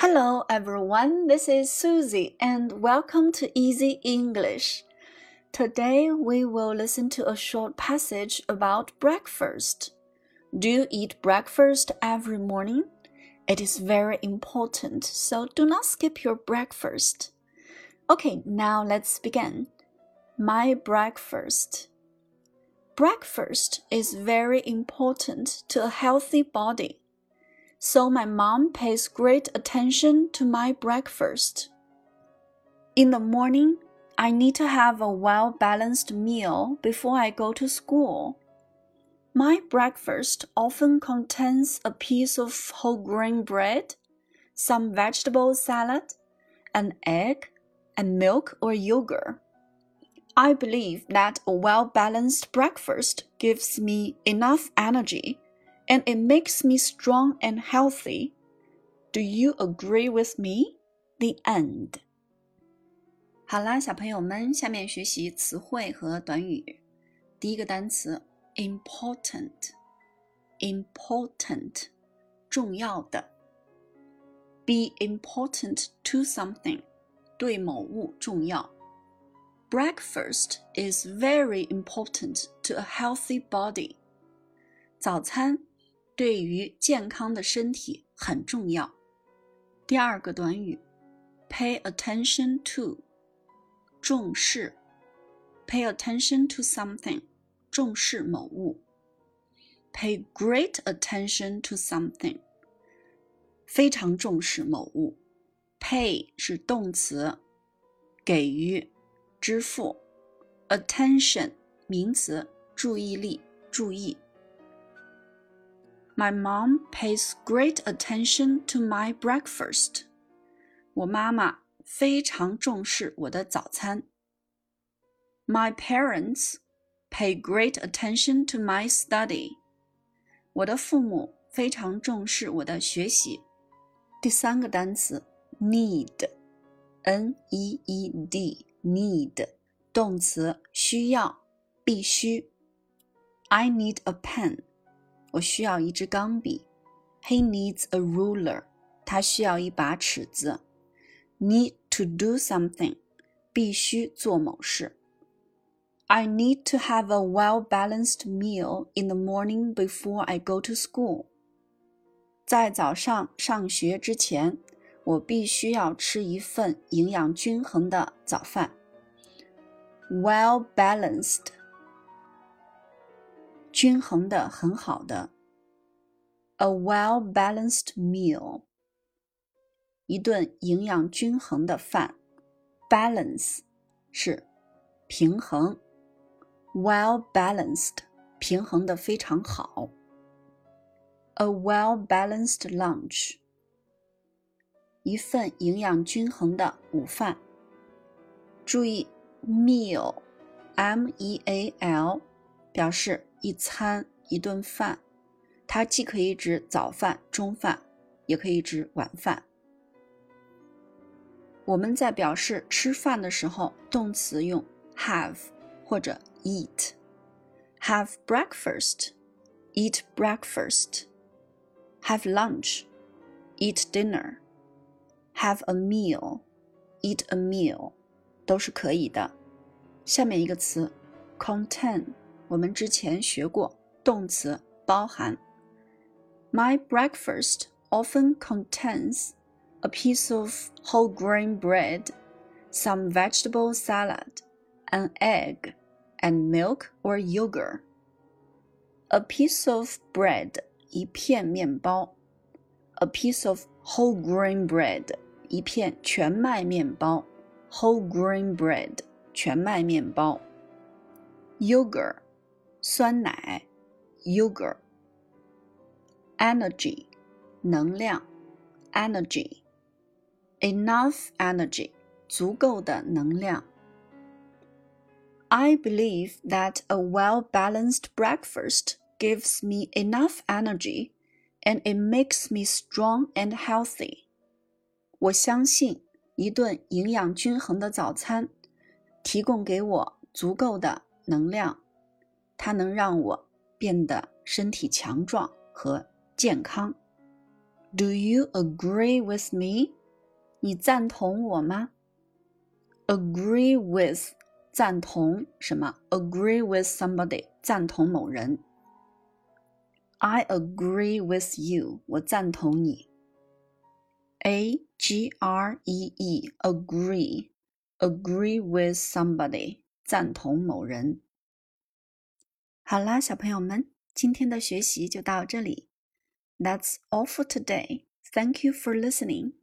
Hello everyone, this is Susie and welcome to Easy English. Today we will listen to a short passage about breakfast. Do you eat breakfast every morning? It is very important, so do not skip your breakfast. Okay, now let's begin. My breakfast. Breakfast is very important to a healthy body so my mom pays great attention to my breakfast. In the morning, I need to have a well balanced meal before I go to school. My breakfast often contains a piece of whole grain bread, some vegetable salad, an egg, and milk or yogurt. I believe that a well balanced breakfast gives me enough energy and it makes me strong and healthy. Do you agree with me? The end. 好啦，小朋友们，下面学习词汇和短语。第一个单词 important，important，重要的。Be important to something，对某物重要。Breakfast is very important to a healthy body。早餐 对于健康的身体很重要。第二个短语，pay attention to，重视；pay attention to something，重视某物；pay great attention to something，非常重视某物。pay 是动词，给予、支付；attention 名词，注意力、注意。My mom pays great attention to my breakfast. 我妈妈非常重视我的早餐。My parents pay great attention to my study. 我的父母非常重视我的学习。第三个单词 need，n e e d，need，动词，需要，必须。I need a pen. 我需要一支钢笔。He needs a ruler. 他需要一把尺子。Need to do something. 必须做某事。I need to have a well-balanced meal in the morning before I go to school. 在早上上学之前，我必须要吃一份营养均衡的早饭。Well-balanced 均衡的，很好的。A well-balanced meal，一顿营养均衡的饭。Balance 是平衡，well-balanced 平衡的非常好。A well-balanced lunch，一份营养均衡的午饭。注意，meal，m-e-a-l 表示。一餐一顿饭，它既可以指早饭、中饭，也可以指晚饭。我们在表示吃饭的时候，动词用 have 或者 eat。Have breakfast, eat breakfast. Have lunch, eat dinner. Have a meal, eat a meal，都是可以的。下面一个词，contain。我们之前学过动词包含。My breakfast often contains a piece of whole grain bread, some vegetable salad, an egg, and milk or yogurt. A piece of bread 一片面包，a piece of whole grain bread 一片全麦面包，whole grain bread 全麦面包，yogurt 酸奶，yogurt，energy，能量，energy，enough energy，足够的能量。I believe that a well-balanced breakfast gives me enough energy and it makes me strong and healthy. 我相信一顿营养均衡的早餐提供给我足够的能量。 它能让我变得身体强壮和健康。Do you agree with me？你赞同我吗？Agree with 赞同什么？Agree with somebody 赞同某人。I agree with you，我赞同你。A G R E E agree agree with somebody 赞同某人。好啦，小朋友们，今天的学习就到这里。That's all for today. Thank you for listening.